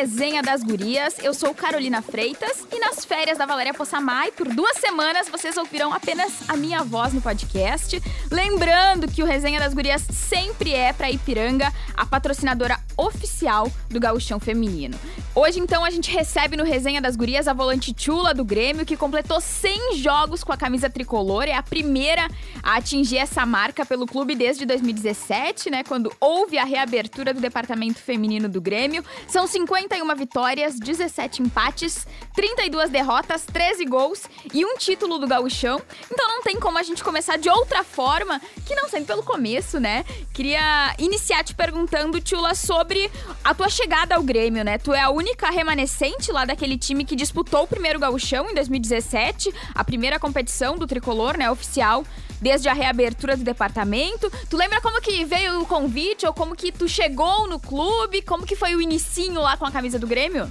Resenha das Gurias. Eu sou Carolina Freitas e nas férias da Valéria Possamay, por duas semanas, vocês ouvirão apenas a minha voz no podcast. Lembrando que o Resenha das Gurias sempre é para Ipiranga, a patrocinadora oficial do gauchão feminino. Hoje, então, a gente recebe no Resenha das Gurias a volante Chula do Grêmio, que completou 100 jogos com a camisa tricolor. É a primeira a atingir essa marca pelo clube desde 2017, né? Quando houve a reabertura do departamento feminino do Grêmio. São 51 vitórias, 17 empates, 32 derrotas, 13 gols e um título do gauchão. Então não tem como a gente começar de outra forma que não sendo pelo começo, né? Queria iniciar te perguntando, Chula, sobre a tua chegada ao Grêmio, né? Tu é a única remanescente lá daquele time que disputou o primeiro gauchão em 2017, a primeira competição do tricolor, né, oficial, desde a reabertura do departamento. Tu lembra como que veio o convite ou como que tu chegou no clube? Como que foi o inicinho lá com a camisa do Grêmio?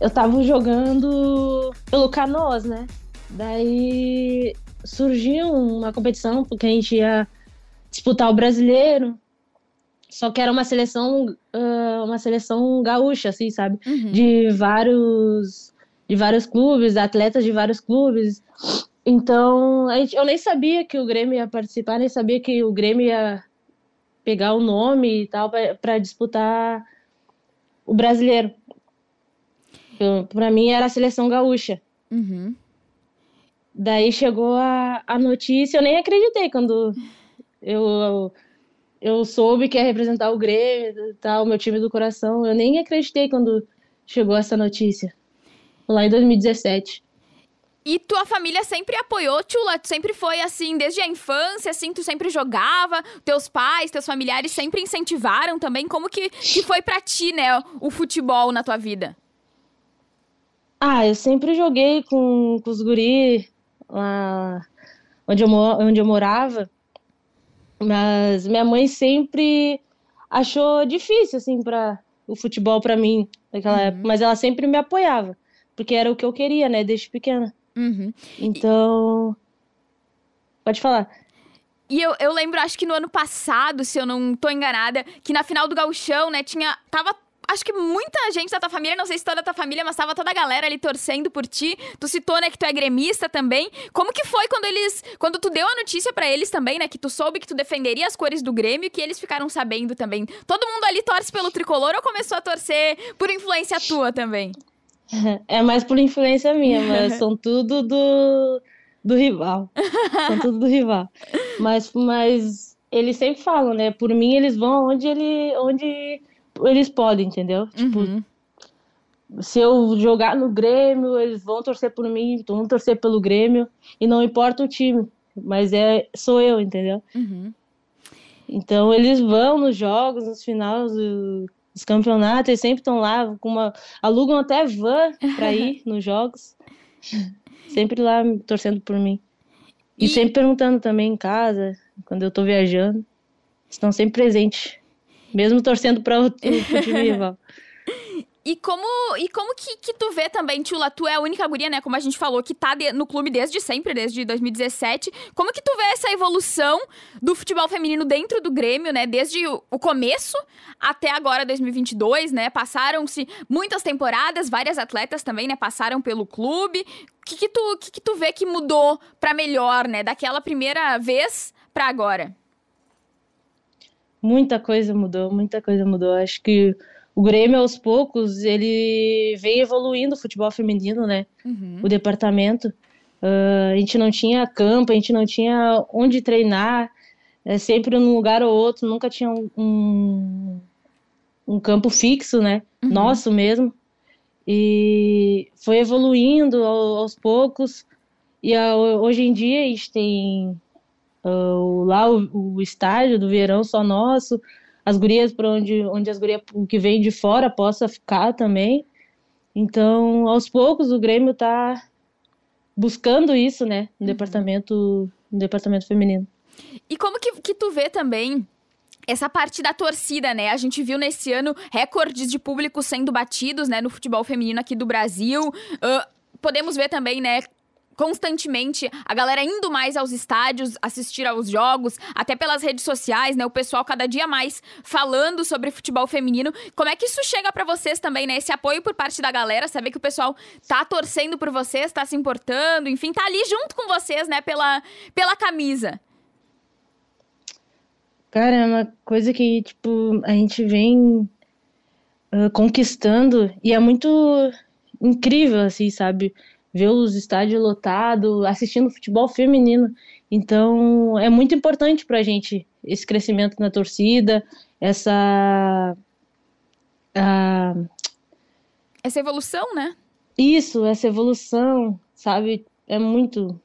Eu tava jogando pelo Canoas, né? Daí surgiu uma competição porque a gente ia disputar o brasileiro. Só que era uma seleção, uh, uma seleção gaúcha, assim, sabe? Uhum. De vários, de vários clubes, atletas de vários clubes. Então, gente, eu nem sabia que o Grêmio ia participar, nem sabia que o Grêmio ia pegar o nome e tal para disputar o brasileiro. Para mim era a seleção gaúcha. Uhum. Daí chegou a, a notícia, eu nem acreditei quando eu, eu eu soube que ia representar o Grêmio, tal, meu time do coração. Eu nem acreditei quando chegou essa notícia, lá em 2017. E tua família sempre apoiou, Tchula? Sempre foi assim, desde a infância, assim, tu sempre jogava? Teus pais, teus familiares sempre incentivaram também? Como que, que foi para ti, né, o futebol na tua vida? Ah, eu sempre joguei com, com os guri lá onde eu, onde eu morava. Mas minha mãe sempre achou difícil, assim, para o futebol para mim naquela uhum. época. Mas ela sempre me apoiava, porque era o que eu queria, né, desde pequena. Uhum. Então. Pode falar. E eu, eu lembro, acho que no ano passado, se eu não tô enganada, que na final do Gauchão, né, tinha. Tava acho que muita gente da tua família, não sei se toda a tua família, mas tava toda a galera ali torcendo por ti. Tu citou, né, que tu é gremista também. Como que foi quando eles. Quando tu deu a notícia para eles também, né? Que tu soube que tu defenderia as cores do Grêmio, que eles ficaram sabendo também. Todo mundo ali torce pelo tricolor ou começou a torcer por influência tua também? É mais por influência minha, mas são tudo do, do rival. são tudo do rival. Mas, mas eles sempre falam, né? Por mim, eles vão onde ele. onde eles podem, entendeu? Tipo, uhum. se eu jogar no Grêmio, eles vão torcer por mim, vão torcer pelo Grêmio, e não importa o time, mas é sou eu, entendeu? Uhum. Então eles vão nos jogos, nos finais dos campeonatos, eles sempre estão lá, com uma, alugam até van para ir nos jogos, sempre lá torcendo por mim. E, e sempre perguntando também em casa, quando eu tô viajando, estão sempre presentes mesmo torcendo para o time rival. E como, e como que, que tu vê também, Tula, tu é a única guria, né, como a gente falou, que tá de, no clube desde sempre, desde 2017. Como que tu vê essa evolução do futebol feminino dentro do Grêmio, né, desde o, o começo até agora, 2022, né? Passaram-se muitas temporadas, várias atletas também, né, passaram pelo clube. O que que tu, que que tu vê que mudou para melhor, né, daquela primeira vez para agora? Muita coisa mudou, muita coisa mudou. Acho que o Grêmio, aos poucos, ele vem evoluindo o futebol feminino, né? Uhum. O departamento. Uh, a gente não tinha campo, a gente não tinha onde treinar, é, sempre num lugar ou outro, nunca tinha um, um, um campo fixo, né? Uhum. Nosso mesmo. E foi evoluindo aos poucos. E hoje em dia a gente tem Uh, lá o, o, estádio do verão só nosso, as gurias para onde, onde as gurias que vêm de fora possa ficar também. Então, aos poucos o Grêmio está buscando isso, né, no uhum. departamento, no departamento feminino. E como que, que tu vê também essa parte da torcida, né? A gente viu nesse ano recordes de público sendo batidos, né, no futebol feminino aqui do Brasil. Uh, podemos ver também, né, constantemente a galera indo mais aos estádios, assistir aos jogos, até pelas redes sociais, né? O pessoal cada dia mais falando sobre futebol feminino. Como é que isso chega para vocês também, né? Esse apoio por parte da galera, saber que o pessoal tá torcendo por vocês, tá se importando, enfim, tá ali junto com vocês, né, pela, pela camisa. Cara, é uma coisa que, tipo, a gente vem uh, conquistando e é muito incrível, assim, sabe? Ver os estádios lotados, assistindo futebol feminino. Então, é muito importante pra gente esse crescimento na torcida, essa. Uh, essa evolução, né? Isso, essa evolução, sabe? É muito,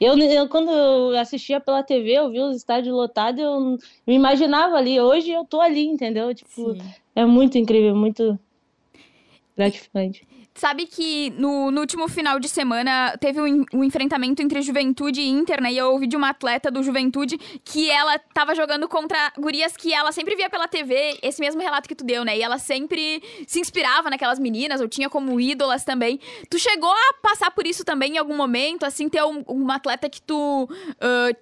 eu, eu, quando eu assistia pela TV, eu vi os estádios lotados, eu me imaginava ali. Hoje eu tô ali, entendeu? Tipo, Sim. é muito incrível, muito gratificante. Sabe que no, no, último final de semana teve um, um, enfrentamento entre Juventude e Inter, né? E eu ouvi de uma atleta do Juventude que ela tava jogando contra gurias que ela sempre via pela TV, esse mesmo relato que tu deu, né? E ela sempre se inspirava naquelas meninas, ou tinha como ídolas também. Tu chegou a passar por isso também em algum momento, assim, ter um, uma atleta que tu. Uh,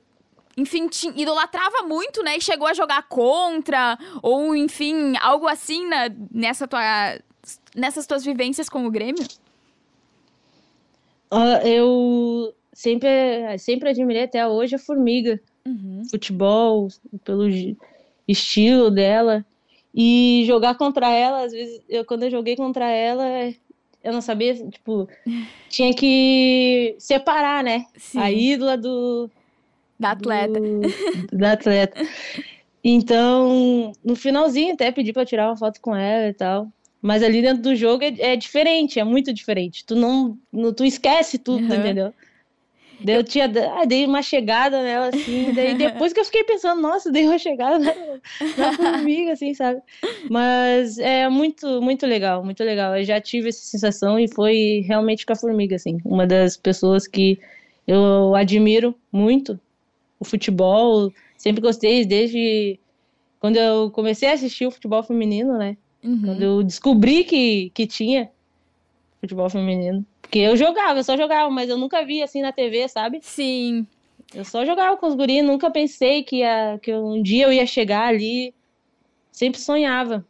enfim, idolatrava muito, né? E chegou a jogar contra, ou enfim, algo assim na, nessa tua nessas tuas vivências com o Grêmio? Uh, eu sempre, sempre admirei até hoje a Formiga. Uhum. Futebol, pelo estilo dela. E jogar contra ela, às vezes, eu, quando eu joguei contra ela, eu não sabia, tipo, tinha que separar, né? Sim. A ídola do. Da atleta. Do, da atleta. Então, no finalzinho, até pedi para tirar uma foto com ela e tal. Mas ali dentro do jogo é, é diferente, é muito diferente. Tu não, não tu esquece tudo, uhum. entendeu? Daí eu tinha, ah, dei uma chegada nela, assim, daí depois que eu fiquei pensando, nossa, dei uma chegada na, na formiga, assim, sabe? Mas é muito, muito legal, muito legal. Eu já tive essa sensação e foi realmente com a formiga, assim, uma das pessoas que eu admiro muito o futebol, sempre gostei desde quando eu comecei a assistir o futebol feminino, né? Uhum. Quando eu descobri que, que tinha futebol feminino. Porque eu jogava, eu só jogava, mas eu nunca vi assim na TV, sabe? Sim. Eu só jogava com os guris, nunca pensei que, ia, que um dia eu ia chegar ali. Sempre sonhava.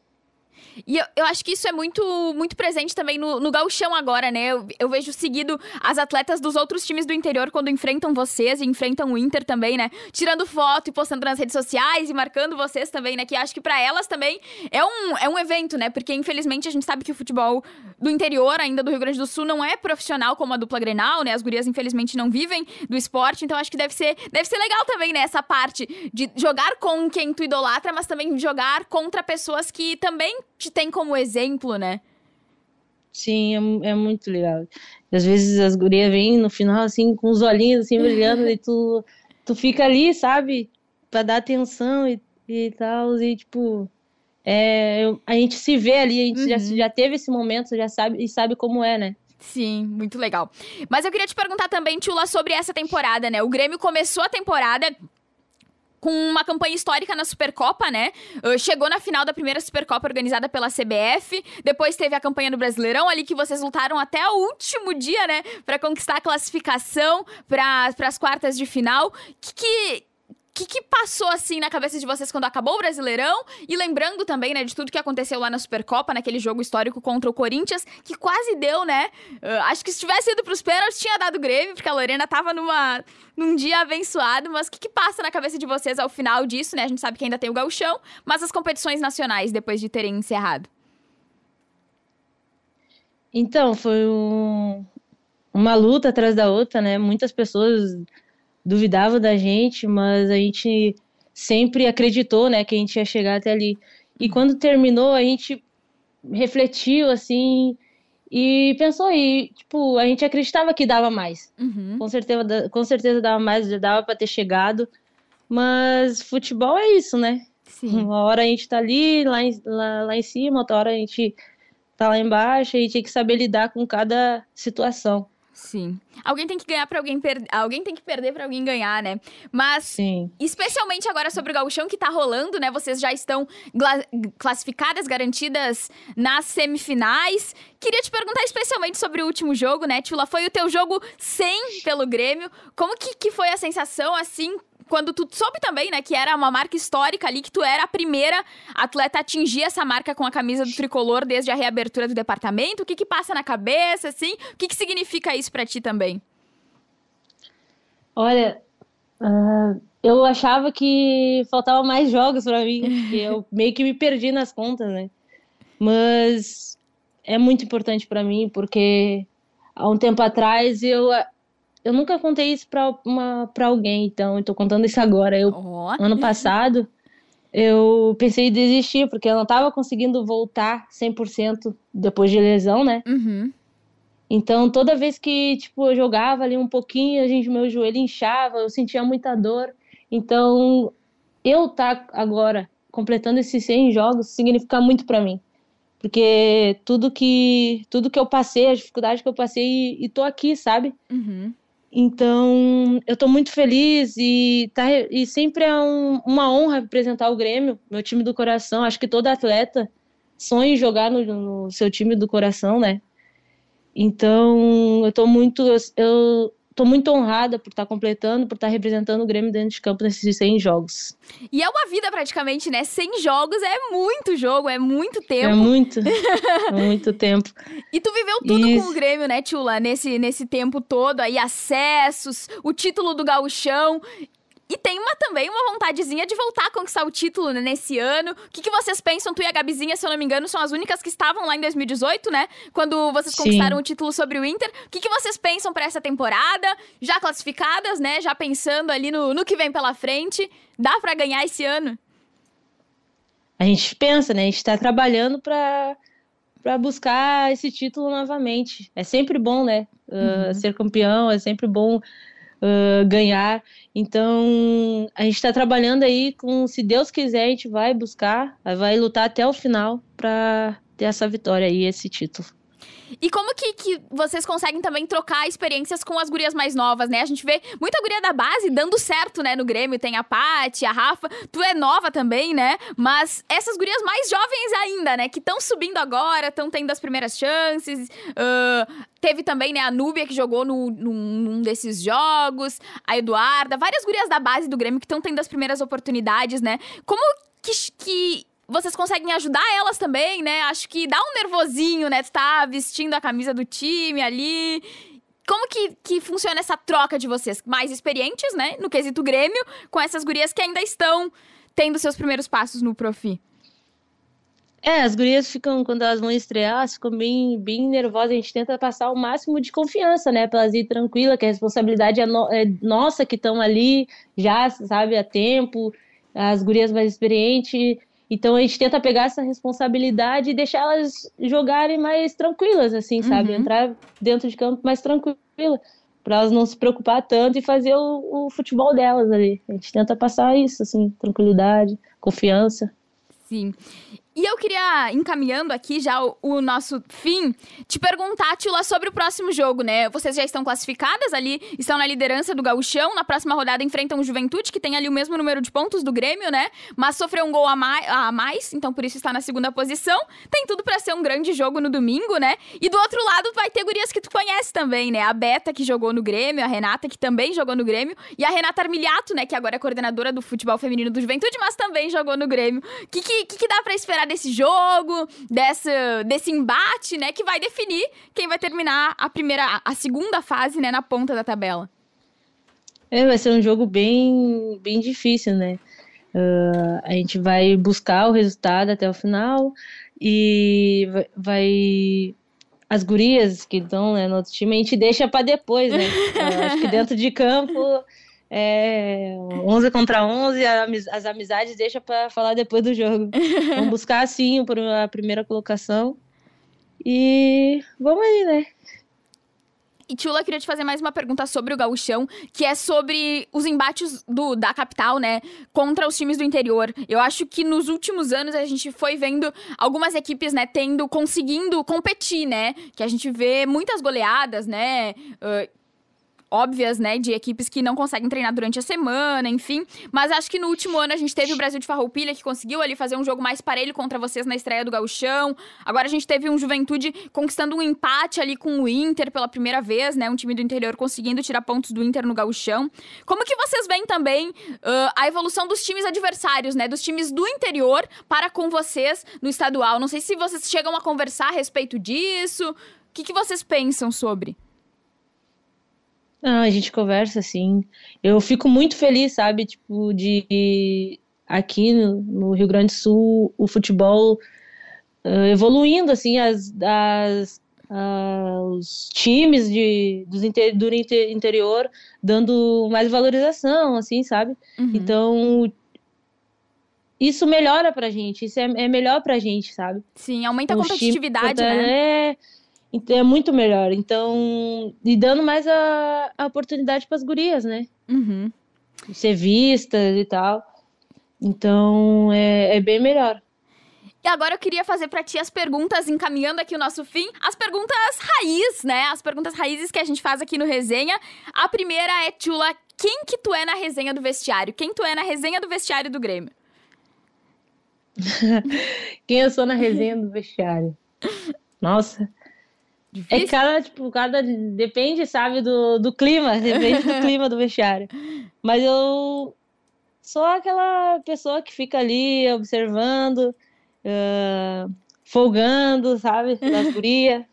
E eu, eu acho que isso é muito, muito presente também no, no gauchão agora, né? Eu, eu vejo seguido as atletas dos outros times do interior quando enfrentam vocês e enfrentam o Inter também, né? Tirando foto e postando nas redes sociais e marcando vocês também, né? Que acho que para elas também é um, é um evento, né? Porque infelizmente a gente sabe que o futebol do interior, ainda do Rio Grande do Sul, não é profissional como a dupla Grenal, né? As gurias infelizmente não vivem do esporte, então acho que deve ser, deve ser legal também, né? Essa parte de jogar com quem tu idolatra, mas também jogar contra pessoas que também te tem como exemplo, né? Sim, é, é muito legal. Às vezes as gurias vêm no final, assim, com os olhinhos assim, brilhando, e tu, tu fica ali, sabe? Pra dar atenção e, e tal, e tipo. É, a gente se vê ali, a gente uhum. já, já teve esse momento, já sabe e sabe como é, né? Sim, muito legal. Mas eu queria te perguntar também, Tula, sobre essa temporada, né? O Grêmio começou a temporada com uma campanha histórica na Supercopa, né? Uh, chegou na final da primeira Supercopa organizada pela CBF. Depois teve a campanha do Brasileirão, ali que vocês lutaram até o último dia, né? Para conquistar a classificação para as quartas de final. Que, que que, que passou assim na cabeça de vocês quando acabou o Brasileirão? E lembrando também, né, de tudo que aconteceu lá na Supercopa, naquele jogo histórico contra o Corinthians, que quase deu, né? Uh, acho que se tivesse ido pros pênaltis, tinha dado Grêmio, porque a Lorena tava numa, num dia abençoado. Mas o que, que passa na cabeça de vocês ao final disso, né? A gente sabe que ainda tem o gauchão, mas as competições nacionais depois de terem encerrado. Então, foi um, uma luta atrás da outra, né? Muitas pessoas duvidava da gente, mas a gente sempre acreditou, né, que a gente ia chegar até ali. E quando terminou, a gente refletiu assim e pensou e tipo a gente acreditava que dava mais. Uhum. Com certeza, com certeza dava mais, já dava para ter chegado. Mas futebol é isso, né? Sim. Uma hora a gente tá ali lá em, lá, lá em cima, outra hora a gente tá lá embaixo, a gente tem que saber lidar com cada situação. Sim. Alguém tem que ganhar para alguém perder. Alguém tem que perder para alguém ganhar, né? Mas, Sim. especialmente agora sobre o gauchão que tá rolando, né? Vocês já estão classificadas, garantidas nas semifinais. Queria te perguntar especialmente sobre o último jogo, né, Tula? Foi o teu jogo 100 pelo Grêmio. Como que, que foi a sensação, assim, quando tu soube também, né, que era uma marca histórica ali, que tu era a primeira atleta a atingir essa marca com a camisa do tricolor desde a reabertura do departamento, o que que passa na cabeça, assim? O que que significa isso para ti também? Olha, uh, eu achava que faltava mais jogos para mim, que eu meio que me perdi nas contas, né? Mas é muito importante para mim porque há um tempo atrás eu eu nunca contei isso para alguém, então eu tô contando isso agora. Eu, oh. Ano passado, eu pensei em desistir, porque eu não tava conseguindo voltar 100% depois de lesão, né? Uhum. Então, toda vez que, tipo, eu jogava ali um pouquinho, a gente, meu joelho inchava, eu sentia muita dor. Então, eu tá agora completando esses 100 jogos significa muito para mim. Porque tudo que tudo que eu passei, a dificuldade que eu passei e, e tô aqui, sabe? Uhum. Então, eu estou muito feliz e, tá, e sempre é um, uma honra representar o Grêmio, meu time do coração. Acho que todo atleta sonha em jogar no, no seu time do coração, né? Então, eu estou muito. Eu, tô muito honrada por estar tá completando, por estar tá representando o Grêmio dentro de campo nesses 100 jogos. E é uma vida praticamente, né? 100 jogos é muito jogo, é muito tempo. É muito, é muito tempo. E tu viveu tudo Isso. com o Grêmio, né, Tula? Nesse, nesse tempo todo aí, acessos, o título do gauchão. E tem uma, também uma vontadezinha de voltar a conquistar o título né, nesse ano. O que, que, vocês pensam? Tu e a Gabizinha, se eu não me engano, são as únicas que estavam lá em 2018, né? Quando vocês conquistaram Sim. o título sobre o Inter. O que, que vocês pensam para essa temporada? Já classificadas, né? Já pensando ali no, no que vem pela frente. Dá para ganhar esse ano? A gente pensa, né? A gente está trabalhando para para buscar esse título novamente. É sempre bom, né? Uh, uhum. Ser campeão, é sempre bom uh, ganhar. Então, a gente está trabalhando aí com, se Deus quiser, a gente vai buscar, vai lutar até o final para ter essa vitória aí, esse título. E como que, que vocês conseguem também trocar experiências com as gurias mais novas, né? A gente vê muita guria da base dando certo, né, no Grêmio. Tem a Paty, a Rafa. Tu é nova também, né? Mas essas gurias mais jovens ainda, né? Que estão subindo agora, estão tendo as primeiras chances. Uh, teve também, né, a Núbia que jogou no, num, num, desses jogos. A Eduarda. Várias gurias da base do Grêmio que estão tendo as primeiras oportunidades, né? Como que, que vocês conseguem ajudar elas também, né? Acho que dá um nervosinho, né? Tu tá vestindo a camisa do time ali. Como que, que funciona essa troca de vocês? Mais experientes, né? No quesito Grêmio, com essas gurias que ainda estão tendo seus primeiros passos no Profi. É, as gurias ficam, quando elas vão estrear, ficam bem, bem nervosas. A gente tenta passar o máximo de confiança, né? Pra elas ir tranquila, que a responsabilidade é, no, é nossa que estão ali já, sabe, há tempo. As gurias mais experientes então a gente tenta pegar essa responsabilidade e deixar elas jogarem mais tranquilas, assim, sabe? Uhum. Entrar dentro de campo mais tranquila, para elas não se preocupar tanto e fazer o, o, futebol delas ali. A gente tenta passar isso, assim, tranquilidade, confiança. Sim. E eu queria, encaminhando aqui já o, o, nosso fim, te perguntar, Tila, sobre o próximo jogo, né? Vocês já estão classificadas ali, estão na liderança do gauchão, na próxima rodada enfrentam o Juventude, que tem ali o mesmo número de pontos do Grêmio, né? Mas sofreu um gol a mais, a mais então por isso está na segunda posição. Tem tudo para ser um grande jogo no domingo, né? E do outro lado vai ter gurias que tu conhece também, né? A Beta, que jogou no Grêmio, a Renata, que também jogou no Grêmio, e a Renata Armiliato, né? Que agora é coordenadora do futebol feminino do Juventude, mas também jogou no Grêmio. O que, que, que dá para esperar desse jogo, dessa, desse embate, né? Que vai definir quem vai terminar a primeira, a segunda fase, né? Na ponta da tabela. É, vai ser um jogo bem, bem difícil, né? Uh, a gente vai buscar o resultado até o final e vai, as gurias que estão né, no outro time, a gente deixa para depois, né? Acho que dentro de campo é, 11 contra 11, as amizades deixa para falar depois do jogo. vamos buscar, sim, a primeira colocação. E vamos aí, né? E Tula, queria te fazer mais uma pergunta sobre o gauchão, que é sobre os embates do, da capital, né, contra os times do interior. Eu acho que nos últimos anos a gente foi vendo algumas equipes, né, tendo, conseguindo competir, né, que a gente vê muitas goleadas, né, uh, óbvias, né, de equipes que não conseguem treinar durante a semana, enfim. Mas acho que no último ano a gente teve o Brasil de Farroupilha, que conseguiu ali fazer um jogo mais parelho contra vocês na estreia do Gauchão. Agora a gente teve um Juventude conquistando um empate ali com o Inter pela primeira vez, né, um time do interior conseguindo tirar pontos do Inter no Gauchão. Como que vocês veem também uh, a evolução dos times adversários, né, dos times do interior para com vocês no estadual? Não sei se vocês chegam a conversar a respeito disso. O que, que vocês pensam sobre? Não, a gente conversa assim. Eu fico muito feliz, sabe, tipo, de aqui no, no Rio Grande do Sul o futebol uh, evoluindo, assim, as, as uh, os times de, dos inter, do interior dando mais valorização, assim, sabe? Uhum. Então, isso melhora pra gente, isso é, é melhor pra gente, sabe? Sim, aumenta a competitividade, né? É, então, é muito melhor. Então, e dando mais a, a oportunidade para as gurias, né? Uhum. Ser vistas e tal. Então, é, é bem melhor. E agora eu queria fazer para ti as perguntas, encaminhando aqui o nosso fim, as perguntas raiz, né? As perguntas raízes que a gente faz aqui no Resenha. A primeira é, Tula, quem que tu é na resenha do vestiário? Quem tu é na resenha do vestiário do Grêmio? quem eu sou na resenha do vestiário? Nossa, Difícil? É cada, tipo, cada. Depende, sabe, do, do clima. Depende do clima do vestiário. Mas eu sou aquela pessoa que fica ali observando, uh, folgando, sabe? Das gurias.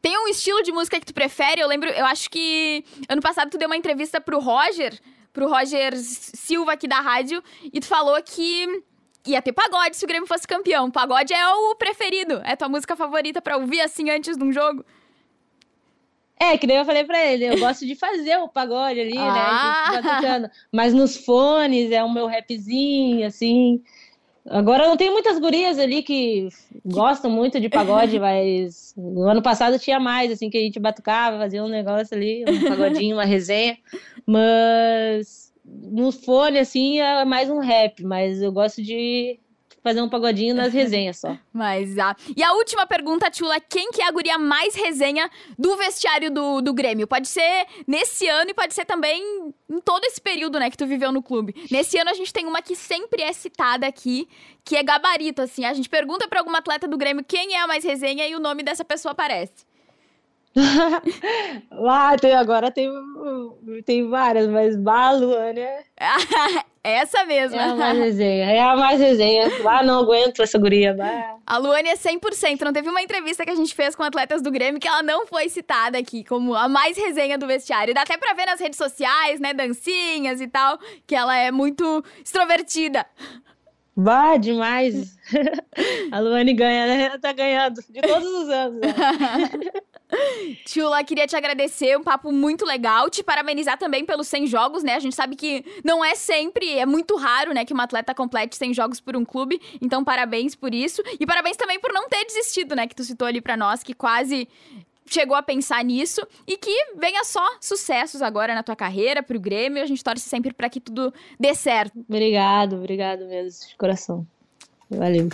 Tem um estilo de música que tu prefere? Eu lembro, eu acho que ano passado tu deu uma entrevista pro Roger, pro Roger Silva aqui da rádio, e tu falou que ia ter pagode se o Grêmio fosse campeão. Pagode é o preferido, é tua música favorita para ouvir assim antes de um jogo. É, que nem eu falei pra ele, eu gosto de fazer o pagode ali, né, ah. né? Mas nos fones é o meu rapzinho, assim. Agora não tem muitas gurias ali que gostam muito de pagode, mas no ano passado tinha mais, assim, que a gente batucava, fazia um negócio ali, um pagodinho, uma resenha. Mas no fone, assim, é mais um rap, mas eu gosto de fazer um pagodinho nas resenhas só. Mas, ah. E a última pergunta, Tula, quem que é a guria mais resenha do vestiário do, do Grêmio? Pode ser nesse ano e pode ser também em todo esse período, né, que tu viveu no clube. Nesse ano a gente tem uma que sempre é citada aqui, que é gabarito, assim. A gente pergunta pra alguma atleta do Grêmio quem é a mais resenha e o nome dessa pessoa aparece. Lá tem, agora tem, tem várias, mas Baluane é. essa mesma. É a mais resenha. É a mais resenha. Ah, não aguento essa guria. Bah. A Luane é 100%. Não teve uma entrevista que a gente fez com atletas do Grêmio que ela não foi citada aqui como a mais resenha do vestiário. Dá até pra ver nas redes sociais, né? Dancinhas e tal, que ela é muito extrovertida. Bah, demais. a Luane ganha, né? Ela tá ganhando de todos os anos. Né? Tula, queria te agradecer, um papo muito legal, te parabenizar também pelos 100 jogos, né? A gente sabe que não é sempre, é muito raro, né, que uma atleta complete 100 jogos por um clube, então parabéns por isso. E parabéns também por não ter desistido, né, que tu citou ali pra nós, que quase chegou a pensar nisso e que venha só sucessos agora na tua carreira, pro Grêmio. A gente torce sempre para que tudo dê certo. Obrigado, obrigado mesmo, de coração. Valeu.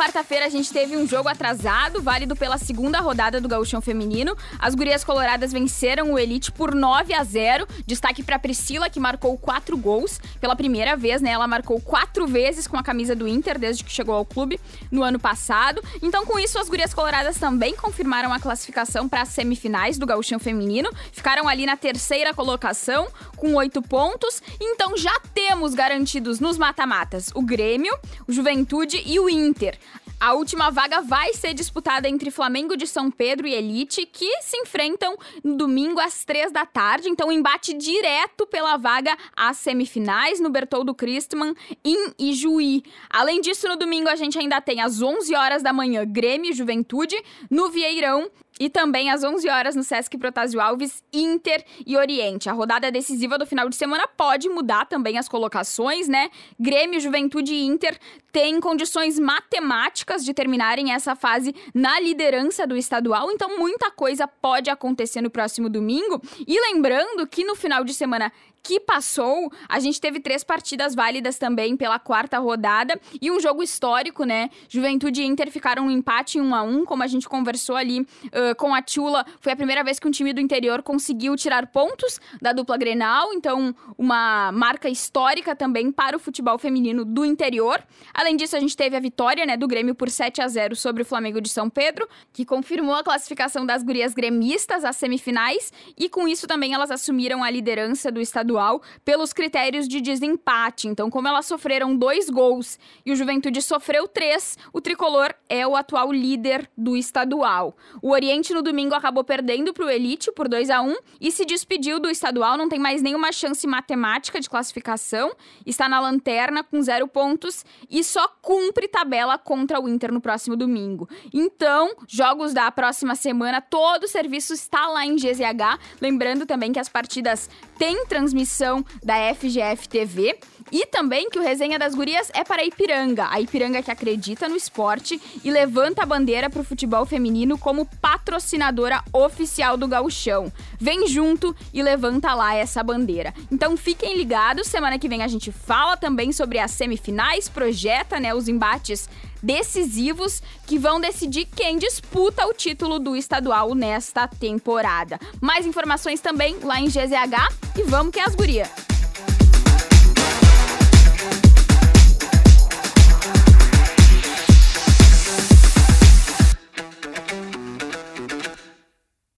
Quarta-feira a gente teve um jogo atrasado, válido pela segunda rodada do Gauchão Feminino. As gurias coloradas venceram o Elite por 9 a 0. Destaque para Priscila, que marcou quatro gols pela primeira vez, né? Ela marcou quatro vezes com a camisa do Inter desde que chegou ao clube no ano passado. Então, com isso, as gurias coloradas também confirmaram a classificação para as semifinais do Gauchão Feminino. Ficaram ali na terceira colocação, com oito pontos. Então, já temos garantidos nos mata-matas o Grêmio, o Juventude e o Inter. A última vaga vai ser disputada entre Flamengo de São Pedro e Elite, que se enfrentam no domingo às três da tarde. Então, embate direto pela vaga às semifinais no Bertoldo Christman em Ijuí. Além disso, no domingo a gente ainda tem às 11 horas da manhã Grêmio e Juventude no Vieirão E também às 11 horas no Sesc Protásio Alves, Inter e Oriente. A rodada decisiva do final de semana pode mudar também as colocações, né? Grêmio, Juventude e Inter têm condições matemáticas de terminarem essa fase na liderança do estadual, então muita coisa pode acontecer no próximo domingo. E lembrando que no final de semana que passou, a gente teve três partidas válidas também pela quarta rodada e um jogo histórico, né? Juventude e Inter ficaram no empate em 1 a 1 como a gente conversou ali uh, com a Tula. Foi a primeira vez que um time do interior conseguiu tirar pontos da dupla Grenal, então uma marca histórica também para o futebol feminino do interior. Além disso, a gente teve a vitória, né, do Grêmio por 7 a 0 sobre o Flamengo de São Pedro, que confirmou a classificação das gurias gremistas às semifinais e com isso também elas assumiram a liderança do estado estadual pelos critérios de desempate. Então, como elas sofreram dois gols e o Juventude sofreu três, o tricolor é o atual líder do estadual. O Oriente no domingo acabou perdendo para o Elite por 2 a 1 e se despediu do estadual, não tem mais nenhuma chance matemática de classificação, está na lanterna com zero pontos e só cumpre tabela contra o Inter no próximo domingo. Então, jogos da próxima semana, todo o serviço está lá em GZH. Lembrando também que as partidas têm transmissão transmissão da FGF TV. E também que o Resenha das Gurias é para a Ipiranga, a Ipiranga que acredita no esporte e levanta a bandeira para o futebol feminino como patrocinadora oficial do gauchão. Vem junto e levanta lá essa bandeira. Então fiquem ligados, semana que vem a gente fala também sobre as semifinais, projeta né, os embates decisivos que vão decidir quem disputa o título do estadual nesta temporada. Mais informações também lá em GZH e vamos que é as guria.